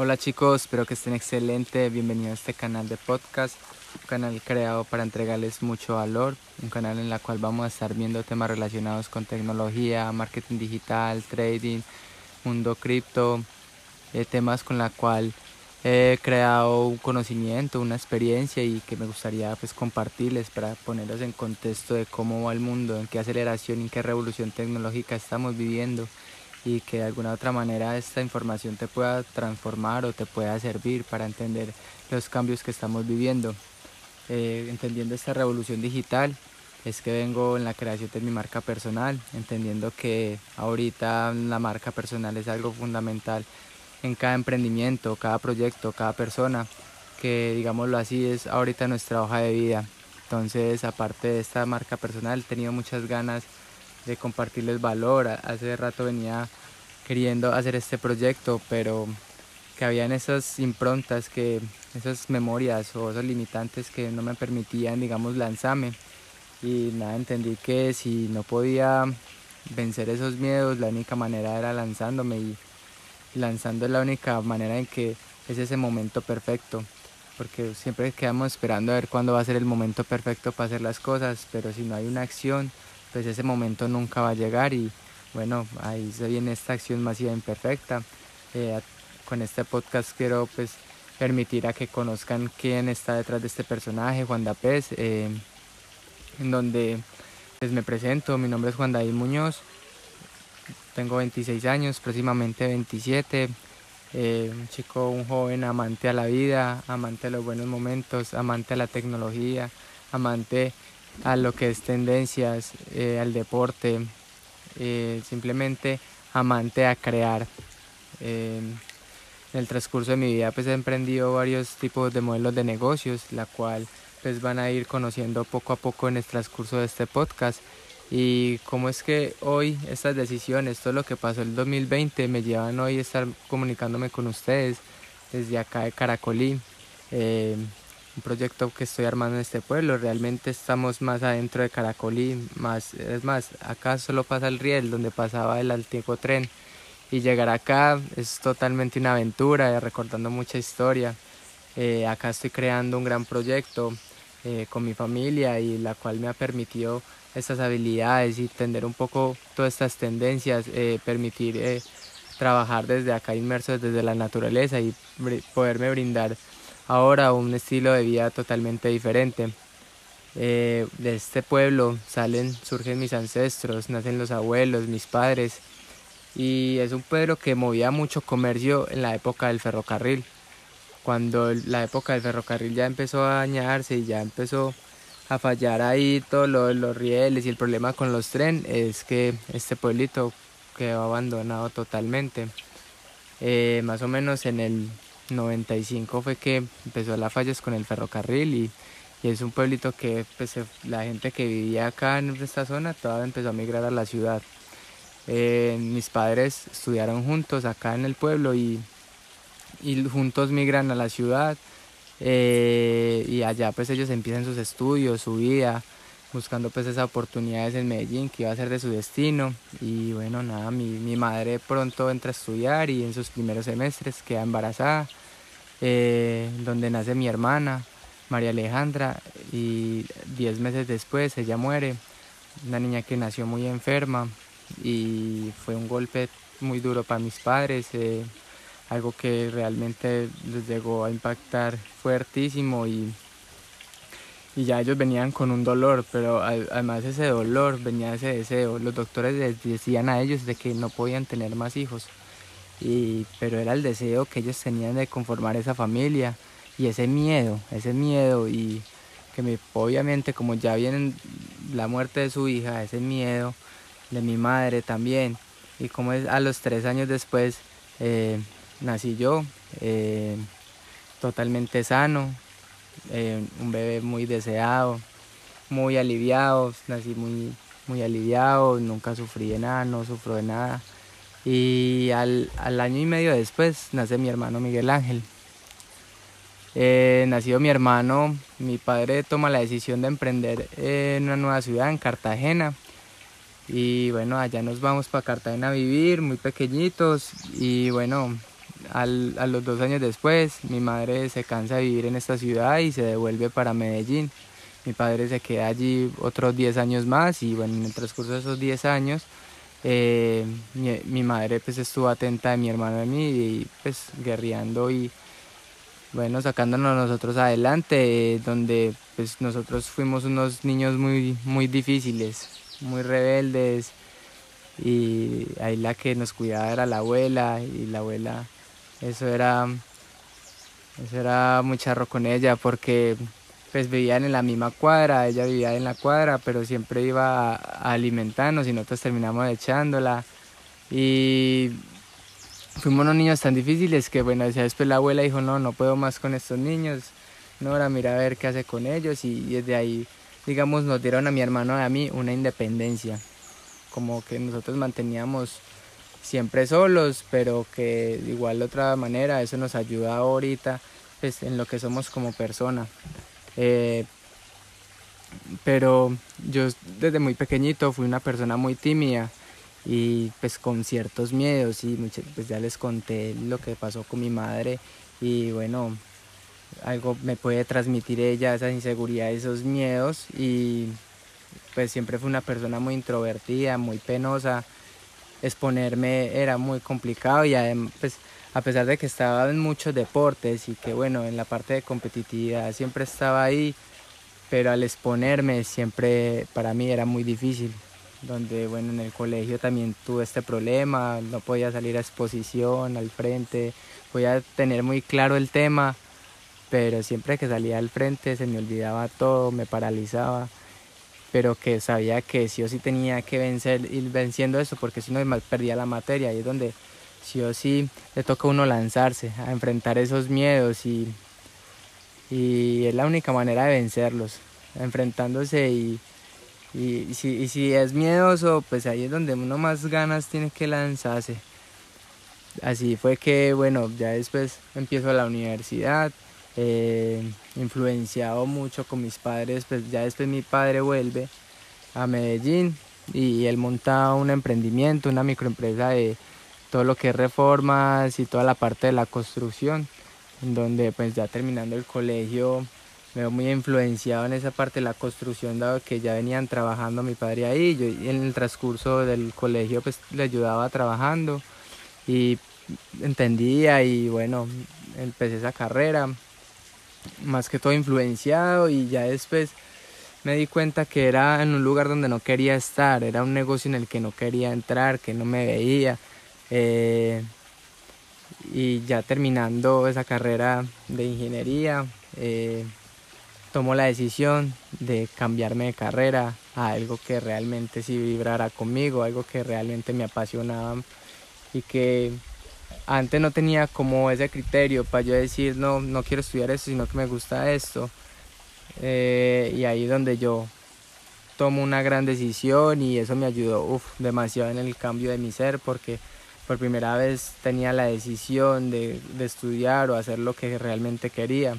Hola chicos, espero que estén excelente. Bienvenidos a este canal de podcast, un canal creado para entregarles mucho valor, un canal en el cual vamos a estar viendo temas relacionados con tecnología, marketing digital, trading, mundo cripto, eh, temas con la cual he creado un conocimiento, una experiencia y que me gustaría pues compartirles para ponerlos en contexto de cómo va el mundo, en qué aceleración en qué revolución tecnológica estamos viviendo y que de alguna otra manera esta información te pueda transformar o te pueda servir para entender los cambios que estamos viviendo. Eh, entendiendo esta revolución digital es que vengo en la creación de mi marca personal, entendiendo que ahorita la marca personal es algo fundamental en cada emprendimiento, cada proyecto, cada persona, que digámoslo así es ahorita nuestra hoja de vida. Entonces, aparte de esta marca personal, he tenido muchas ganas de compartirles valor. Hace rato venía queriendo hacer este proyecto, pero que habían esas improntas, que esas memorias o esos limitantes que no me permitían, digamos, lanzarme. Y nada, entendí que si no podía vencer esos miedos, la única manera era lanzándome y lanzando es la única manera en que es ese momento perfecto. Porque siempre quedamos esperando a ver cuándo va a ser el momento perfecto para hacer las cosas, pero si no hay una acción, pues ese momento nunca va a llegar y bueno, ahí se viene esta acción masiva imperfecta. Eh, con este podcast quiero pues permitir a que conozcan quién está detrás de este personaje, Juan Dapés, eh, en donde pues me presento, mi nombre es Juan David Muñoz, tengo 26 años, próximamente 27, eh, un chico, un joven amante a la vida, amante a los buenos momentos, amante a la tecnología, amante a lo que es tendencias, eh, al deporte, eh, simplemente amante a crear. en el transcurso de mi vida pues he emprendido varios tipos de modelos de negocios, la cual pues van a ir conociendo poco a poco en el transcurso de este podcast y cómo es que hoy estas decisiones, todo lo que pasó el 2020 me llevan hoy a estar comunicándome con ustedes desde acá de Caracolí, eh, un proyecto que estoy armando en este pueblo, realmente estamos más adentro de Caracolí, más, es más, acá solo pasa el riel donde pasaba el antiguo tren. Y llegar acá es totalmente una aventura, recordando mucha historia, eh, acá estoy creando un gran proyecto eh, con mi familia y la cual me ha permitido estas habilidades y entender un poco todas estas tendencias, eh, permitir eh, trabajar desde acá inmerso desde la naturaleza y poderme brindar ahora un estilo de vida totalmente diferente. Eh, de este pueblo salen, surgen mis ancestros, nacen los abuelos, mis padres y es un pueblo que movía mucho comercio en la época del ferrocarril. Cuando la época del ferrocarril ya empezó a dañarse y ya empezó a fallar ahí todos los rieles y el problema con los trenes es que este pueblito quedó abandonado totalmente. Eh, más o menos en el 95 fue que empezó las fallas con el ferrocarril y, es un pueblito que pues, la gente que vivía acá en esta zona toda empezó a migrar a la ciudad. Eh, mis padres estudiaron juntos acá en el pueblo y, y juntos migran a la ciudad eh, y allá pues ellos empiezan sus estudios, su vida, buscando pues esas oportunidades en Medellín que iba a ser de su destino y bueno nada, mi, mi madre pronto entra a estudiar y en sus primeros semestres queda embarazada, eh, donde nace mi hermana María Alejandra y diez meses después ella muere, una niña que nació muy enferma y fue un golpe muy duro para mis padres. Eh, algo que realmente les llegó a impactar fuertísimo y, y ya ellos venían con un dolor, pero además ese dolor venía ese deseo. Los doctores les decían a ellos de que no podían tener más hijos, y, pero era el deseo que ellos tenían de conformar esa familia y ese miedo, ese miedo y que me, obviamente como ya viene la muerte de su hija, ese miedo de mi madre también y como es a los tres años después eh, nací yo, eh, totalmente sano, eh, un bebé muy deseado, muy aliviado, nací muy, muy aliviado, nunca sufrí de nada, no sufro de nada. Y al, año y medio después nace mi hermano Miguel Ángel. Eh, nacido mi hermano, mi padre toma la decisión de emprender en una nueva ciudad, en Cartagena. Y bueno, allá nos vamos para Cartagena a vivir, muy pequeñitos. Y bueno, a los dos años después, mi madre se cansa de vivir en esta ciudad y se devuelve para Medellín. Mi padre se queda allí otros 10 años más y bueno, en el transcurso de esos 10 años, eh, mi, madre pues estuvo atenta de mi hermano y mí y pues guerreando y bueno, sacándonos nosotros adelante, donde pues nosotros fuimos unos niños muy, muy difíciles, muy rebeldes y ahí la que nos cuidaba era la abuela y la abuela, eso era, eso era muy con ella porque pues vivían en la misma cuadra, ella vivía en la cuadra, pero siempre iba a, alimentarnos y nosotros terminamos echándola. Y fuimos unos niños tan difíciles que bueno, después la abuela dijo, no, no puedo más con estos niños, no, ahora mira a ver qué hace con ellos y desde ahí, digamos, nos dieron a mi hermano y a mí una independencia, como que nosotros manteníamos siempre solos, pero que igual de otra manera eso nos ayuda ahorita pues, en lo que somos como persona. Eh, pero yo desde muy pequeñito fui una persona muy tímida y pues con ciertos miedos y pues ya les conté lo que pasó con mi madre y bueno, algo me puede transmitir ella, esas inseguridades, esos miedos y pues siempre fue una persona muy introvertida, muy penosa, exponerme era muy complicado y pues a pesar de que estaba en muchos deportes y que bueno, en la parte de competitividad siempre estaba ahí, pero al exponerme siempre para mí era muy difícil donde bueno en el colegio también tuve este problema, no podía salir a exposición al frente, podía tener muy claro el tema, pero siempre que salía al frente se me olvidaba todo, me paralizaba, pero que sabía que sí o sí tenía que vencer, ir venciendo eso, porque si no perdía la materia, y es donde sí o sí le toca a uno lanzarse, a enfrentar esos miedos y, y es la única manera de vencerlos, enfrentándose y y, si, si es miedoso, pues ahí es donde uno más ganas tiene que lanzarse. Así fue que, bueno, ya después empiezo la universidad, eh, influenciado mucho con mis padres, pues ya después mi padre vuelve a Medellín y él monta un emprendimiento, una microempresa de todo lo que es reformas y toda la parte de la construcción, en donde pues ya terminando el colegio me veo muy influenciado en esa parte de la construcción, dado que ya venían trabajando mi padre ahí. Yo en el transcurso del colegio pues le ayudaba trabajando y entendía y bueno, empecé esa carrera, más que todo influenciado y ya después me di cuenta que era en un lugar donde no quería estar, era un negocio en el que no quería entrar, que no me veía. Eh, y ya terminando esa carrera de ingeniería, eh, tomó la decisión de cambiarme de carrera a algo que realmente sí vibrara conmigo, algo que realmente me apasionaba y que antes no tenía como ese criterio para yo decir no, no quiero estudiar esto, sino que me gusta esto. Eh, y ahí es donde yo tomo una gran decisión y eso me ayudó demasiado en el cambio de mi ser porque por primera vez tenía la decisión de, de estudiar o hacer lo que realmente quería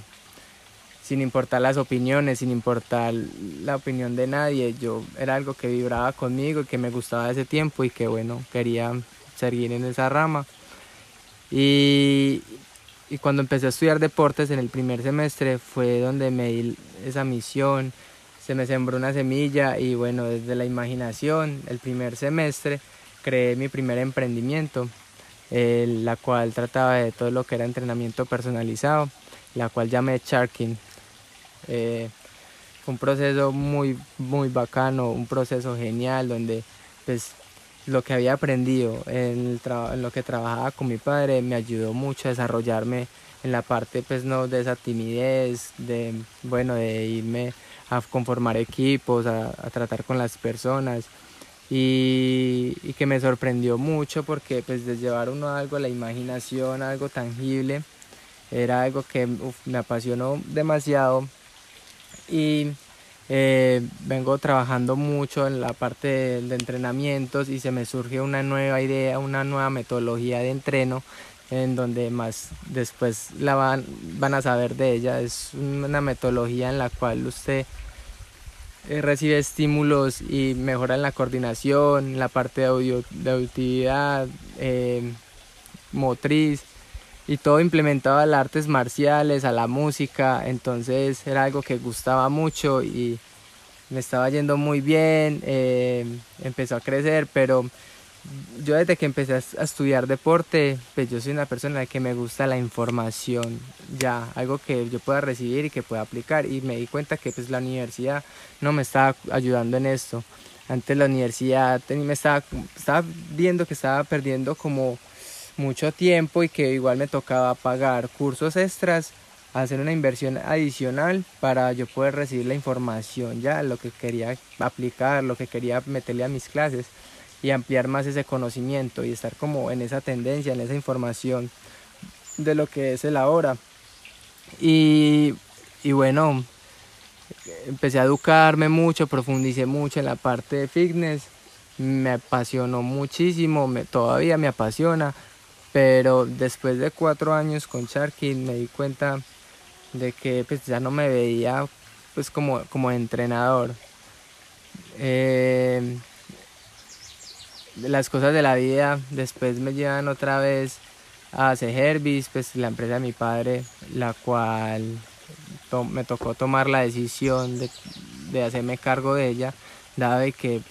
sin importar las opiniones, sin importar la opinión de nadie. Yo era algo que vibraba conmigo, que me gustaba ese tiempo y que bueno, quería seguir en esa rama. Y, y cuando empecé a estudiar deportes en el primer semestre fue donde me di esa misión, se me sembró una semilla y bueno, desde la imaginación, el primer semestre, creé mi primer emprendimiento, la cual trataba de todo lo que era entrenamiento personalizado, la cual llamé Sharking. Eh, un proceso muy, muy bacano, un proceso genial donde pues lo que había aprendido en, lo que trabajaba con mi padre me ayudó mucho a desarrollarme en la parte pues no de esa timidez, de bueno, de irme a conformar equipos, a, tratar con las personas. Y, que me sorprendió mucho porque pues de llevar uno algo a la imaginación, algo tangible, era algo que me apasionó demasiado. Y eh, vengo trabajando mucho en la parte de, entrenamientos y se me surge una nueva idea, una nueva metodología de entreno en donde más después la van, van a saber de ella. Es una metodología en la cual usted eh, recibe estímulos y mejora en la coordinación, la parte de, audio, de auditividad, eh, motriz y todo implementado a las artes marciales, a la música, entonces era algo que gustaba mucho y me estaba yendo muy bien, eh, empezó a crecer, pero yo desde que empecé a estudiar deporte, pues yo soy una persona que me gusta la información, ya, algo que yo pueda recibir y que pueda aplicar y me di cuenta que pues la universidad no me estaba ayudando en esto. Antes la universidad me estaba, estaba viendo que estaba perdiendo como mucho tiempo y que igual me tocaba pagar cursos extras, hacer una inversión adicional para yo poder recibir la información ya, lo que quería aplicar, lo que quería meterle a mis clases y ampliar más ese conocimiento y estar como en esa tendencia, en esa información de lo que es el ahora. Y, y bueno, empecé a educarme mucho, profundicé mucho en la parte de fitness, me apasionó muchísimo, me, todavía me apasiona, pero después de cuatro años con Sharky me di cuenta de que pues, ya no me veía pues como, como entrenador. Eh, las cosas de la vida después me llevan otra vez a Herbis, pues la empresa de mi padre, la cual me tocó tomar la decisión de, de hacerme cargo de ella, dado que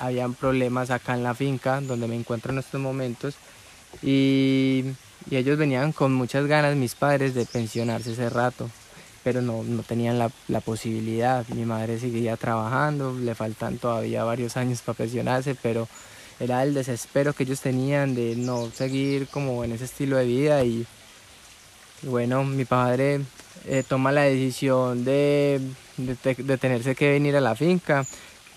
habían problemas acá en la finca donde me encuentro en estos momentos y, ellos venían con muchas ganas, mis padres, de pensionarse ese rato, pero no, no tenían la, posibilidad. Mi madre seguía trabajando, le faltan todavía varios años para pensionarse, pero era el desespero que ellos tenían de no seguir como en ese estilo de vida. Y, bueno, mi padre eh, toma la decisión de, de, de, tenerse que venir a la finca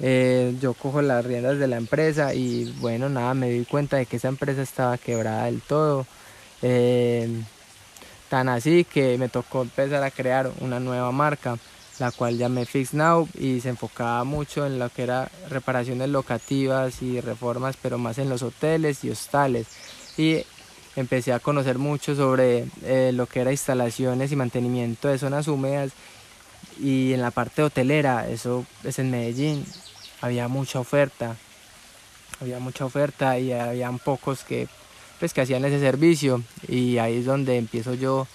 eh, yo cojo las riendas de la empresa y bueno, nada, me di cuenta de que esa empresa estaba quebrada del todo. Eh, tan así que me tocó empezar a crear una nueva marca, la cual llamé Fix Now y se enfocaba mucho en lo que era reparaciones locativas y reformas, pero más en los hoteles y hostales. Y empecé a conocer mucho sobre eh, lo que era instalaciones y mantenimiento de zonas húmedas y en la parte hotelera, eso es en Medellín, había mucha oferta, había mucha oferta y habían pocos que pues que hacían ese servicio y ahí es donde empiezo yo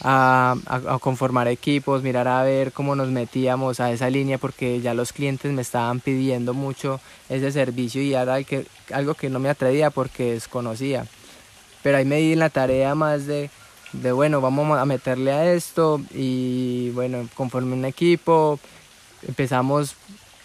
a, a, conformar equipos, mirar a ver cómo nos metíamos a esa línea porque ya los clientes me estaban pidiendo mucho ese servicio y era algo que no me atrevía porque desconocía. Pero ahí me di la tarea más de, de bueno, vamos a meterle a esto y bueno, conforme un equipo, empezamos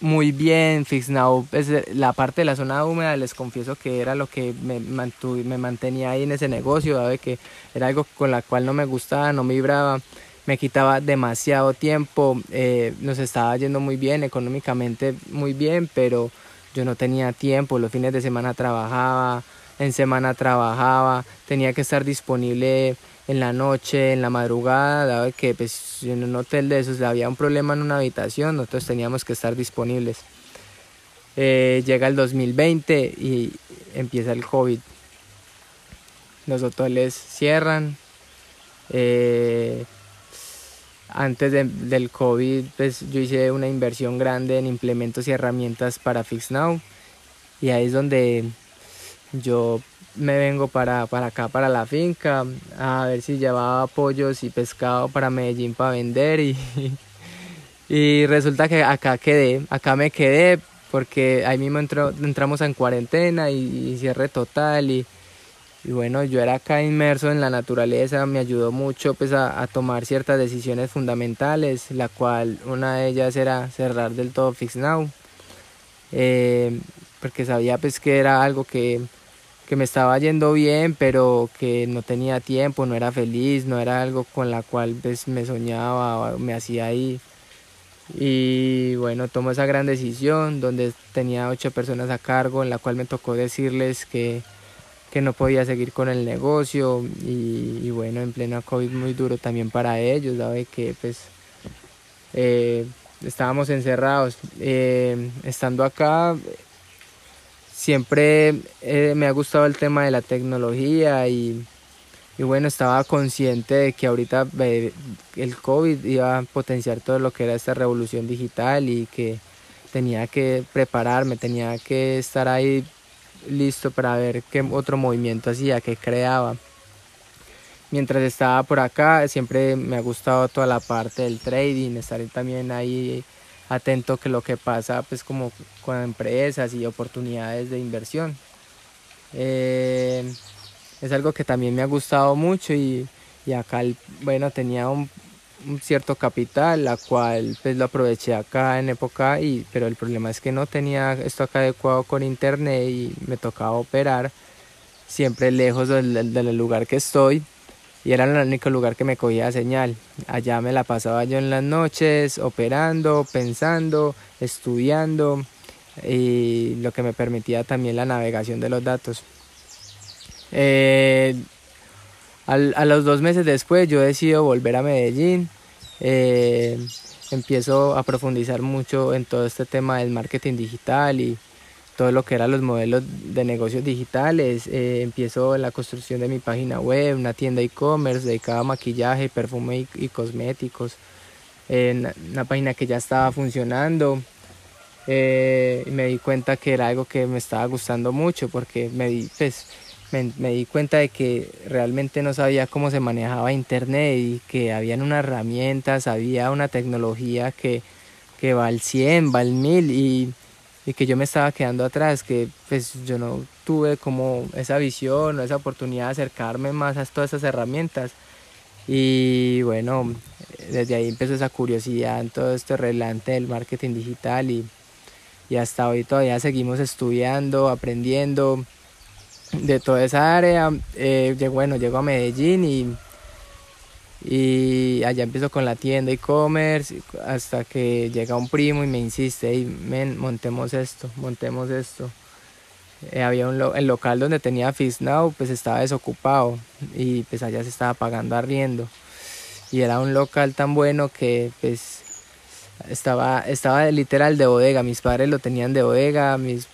muy bien. Fix Now, la parte de la zona húmeda, les confieso que era lo que me, me mantenía ahí en ese negocio, dado que era algo con la cual no me gustaba, no me vibraba, me quitaba demasiado tiempo, eh, nos estaba yendo muy bien, económicamente muy bien, pero yo no tenía tiempo, los fines de semana trabajaba, en semana trabajaba, tenía que estar disponible en la noche, en la madrugada, dado que pues, en un hotel de esos había un problema en una habitación, nosotros teníamos que estar disponibles. Eh, llega el 2020 y empieza el COVID. Los hoteles cierran. Eh, antes del COVID, pues yo hice una inversión grande en implementos y herramientas para FixNow. Y ahí es donde yo me vengo para, para acá, para la finca, a ver si llevaba pollos y pescado para Medellín para vender y, y resulta que acá quedé, acá me quedé porque ahí mismo entramos en cuarentena y, cierre total y, y, bueno, yo era acá inmerso en la naturaleza, me ayudó mucho pues a, tomar ciertas decisiones fundamentales, la cual una de ellas era cerrar del todo Fix Now, eh, porque sabía pues que era algo que que me estaba yendo bien, pero que no tenía tiempo, no era feliz, no era algo con la cual pues, me soñaba me hacía ahí. Y bueno, tomo esa gran decisión donde tenía ocho personas a cargo, en la cual me tocó decirles que, que no podía seguir con el negocio y, bueno, en plena COVID muy duro también para ellos, ¿sabe? Que pues eh, estábamos encerrados. Eh, estando acá, siempre eh, me ha gustado el tema de la tecnología y, y, bueno, estaba consciente de que ahorita el COVID iba a potenciar todo lo que era esta revolución digital y que tenía que prepararme, tenía que estar ahí listo para ver qué otro movimiento hacía, qué creaba. mientras estaba por acá siempre me ha gustado toda la parte del trading, estar también ahí atento que lo que pasa pues como con empresas y oportunidades de inversión. Eh, es algo que también me ha gustado mucho y, y acá bueno tenía un, cierto capital la cual pues lo aproveché acá en época y pero el problema es que no tenía esto acá adecuado con internet y me tocaba operar siempre lejos del, del lugar que estoy y era el único lugar que me cogía señal. Allá me la pasaba yo en las noches operando, pensando, estudiando y lo que me permitía también la navegación de los datos. Eh, a los dos meses después yo decido volver a Medellín. Eh, empiezo a profundizar mucho en todo este tema del marketing digital y todo lo que eran los modelos de negocios digitales. Eh, empiezo la construcción de mi página web, una tienda e-commerce dedicada a maquillaje, perfume y, cosméticos. una página que ya estaba funcionando. Eh, me di cuenta que era algo que me estaba gustando mucho porque me di, pues, me, di cuenta de que realmente no sabía cómo se manejaba internet y que habían unas herramientas, había una tecnología que, que va al 100, va al 1000 y y que yo me estaba quedando atrás, que pues yo no tuve como esa visión o esa oportunidad de acercarme más a todas esas herramientas. Y bueno, desde ahí empezó esa curiosidad en todo este relante del marketing digital y, y hasta hoy todavía seguimos estudiando, aprendiendo de toda esa área. Eh, bueno, llego a Medellín y y allá empiezo con la tienda e-commerce hasta que llega un primo y me insiste, y men, montemos esto, montemos esto. Eh, había un el local donde tenía Fish Now, pues estaba desocupado y pues allá se estaba pagando arriendo. Y era un local tan bueno que pues estaba, estaba literal de bodega, mis padres lo tenían de bodega, mis,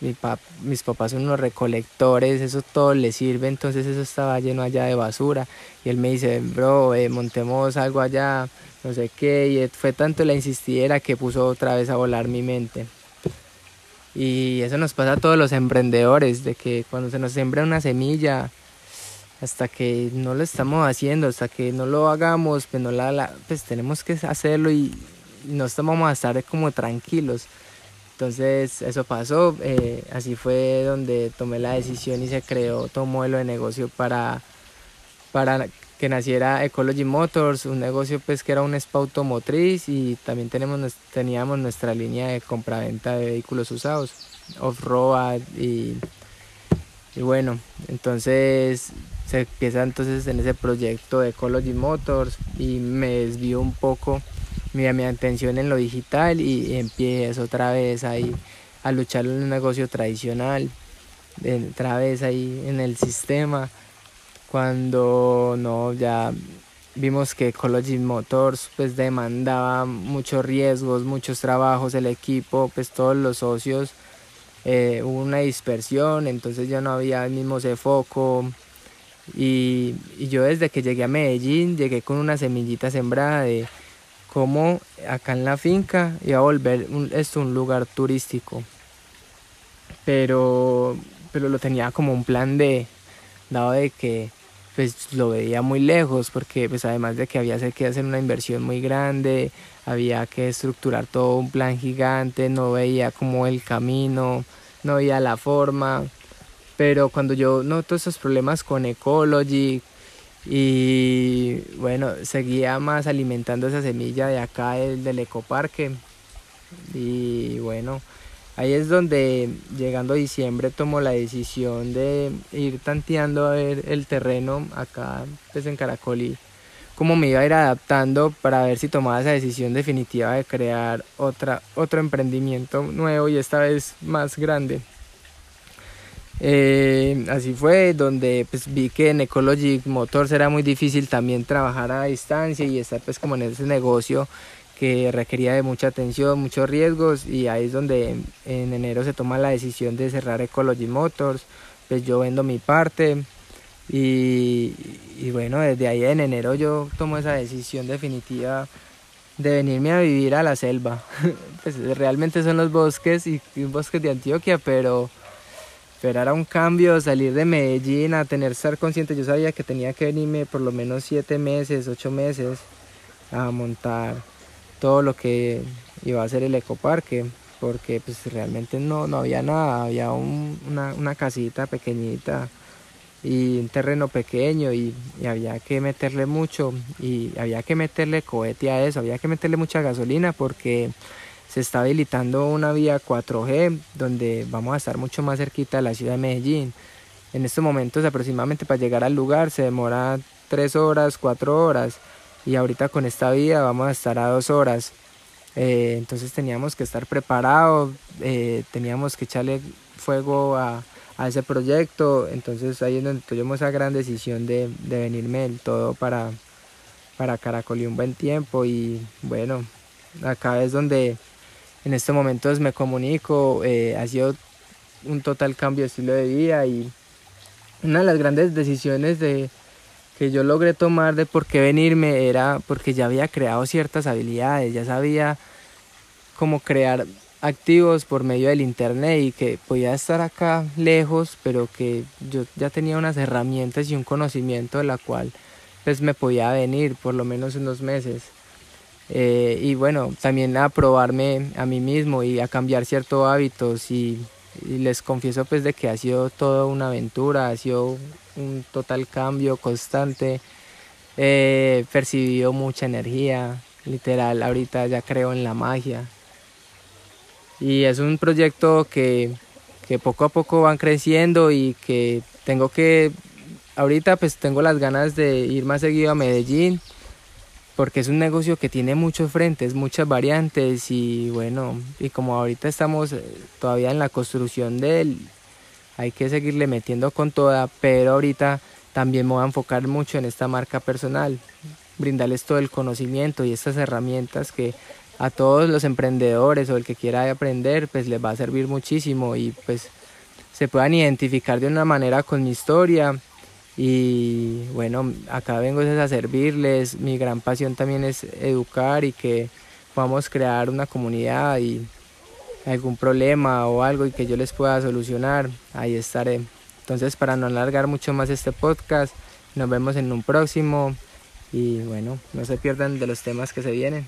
mis papás son unos recolectores, eso todo les sirve, entonces eso estaba lleno allá de basura. Y él me dice, bro, eh, montemos algo allá, no sé qué, y fue tanto la insistiera que puso otra vez a volar mi mente. Y eso nos pasa a todos los emprendedores, de que cuando se nos sembra una semilla, hasta que no lo estamos haciendo, hasta que no lo hagamos, pues, no la, pues tenemos que hacerlo y no vamos a estar como tranquilos. Entonces eso pasó, eh, así fue donde tomé la decisión y se creó todo un modelo de negocio para, para que naciera Ecology Motors, un negocio pues que era un spa automotriz y también tenemos, teníamos nuestra línea de compraventa de vehículos usados, off-road y, y bueno, entonces se empieza entonces en ese proyecto de Ecology Motors y me desvió un poco mi, mi atención en lo digital y empiezo otra vez ahí a luchar en un negocio tradicional, otra vez ahí en el sistema, cuando no, ya vimos que Ecology Motors pues demandaba muchos riesgos, muchos trabajos, el equipo, pues todos los socios, eh, hubo una dispersión, entonces ya no había el mismo ese foco. Y, y yo desde que llegué a Medellín llegué con una semillita sembrada de, como acá en la finca iba a volver esto un lugar turístico. Pero, pero lo tenía como un plan de, dado de que pues lo veía muy lejos porque pues además de que había que hacer una inversión muy grande, había que estructurar todo un plan gigante, no veía como el camino, no veía la forma, pero cuando yo noto esos problemas con Ecology, y bueno, seguía más alimentando esa semilla de acá del, del ecoparque. Y bueno, ahí es donde llegando diciembre tomo la decisión de ir tanteando a ver el terreno acá pues en Caracol y cómo me iba a ir adaptando para ver si tomaba esa decisión definitiva de crear otra, otro emprendimiento nuevo y esta vez más grande. Eh, así fue donde pues vi que en Ecologic Motors era muy difícil también trabajar a distancia y estar pues como en ese negocio que requería de mucha atención, muchos riesgos y ahí es donde en, enero se toma la decisión de cerrar Ecology Motors, pues yo vendo mi parte y, bueno, desde ahí en enero yo tomo esa decisión definitiva de venirme a vivir a la selva, pues realmente son los bosques y bosques de Antioquia, pero pero era un cambio salir de Medellín a tener estar consciente. Yo sabía que tenía que venirme por lo menos siete meses, ocho meses a montar todo lo que iba a ser el ecoparque, porque pues realmente no, no había nada, había una, una, casita pequeñita y un terreno pequeño y, y, había que meterle mucho y había que meterle cohete a eso, había que meterle mucha gasolina porque se está habilitando una vía 4G donde vamos a estar mucho más cerquita de la ciudad de Medellín. En estos momentos aproximadamente para llegar al lugar se demora 3 horas, 4 horas y ahorita con esta vía vamos a estar a 2 horas. Eh, entonces teníamos que estar preparados, eh, teníamos que echarle fuego a, a, ese proyecto, entonces ahí es donde tuvimos esa gran decisión de, de venirme del todo para, para Caracol y un buen tiempo y bueno, acá es donde en estos momentos me comunico, eh, ha sido un total cambio de estilo de vida y una de las grandes decisiones de, que yo logré tomar de por qué venirme era porque ya había creado ciertas habilidades, ya sabía cómo crear activos por medio del internet y que podía estar acá lejos, pero que yo ya tenía unas herramientas y un conocimiento de la cual pues me podía venir por lo menos unos meses. Eh, y bueno, también a probarme a mí mismo y a cambiar ciertos hábitos y, les confieso pues de que ha sido toda una aventura, ha sido un total cambio constante, he percibido mucha energía, literal, ahorita ya creo en la magia. Y es un proyecto que, que poco a poco van creciendo y que tengo que, ahorita pues tengo las ganas de ir más seguido a Medellín porque es un negocio que tiene muchos frentes, muchas variantes y bueno, y como ahorita estamos eh, todavía en la construcción de él, hay que seguirle metiendo con toda, pero ahorita también me voy a enfocar mucho en esta marca personal, brindarles todo el conocimiento y estas herramientas que a todos los emprendedores o el que quiera aprender, pues les va a servir muchísimo y pues se puedan identificar de una manera con mi historia y bueno, acá vengo a servirles, mi gran pasión también es educar y que podamos crear una comunidad y algún problema o algo y que yo les pueda solucionar, ahí estaré. Entonces para no alargar mucho más este podcast, nos vemos en un próximo y bueno, no se pierdan de los temas que se vienen.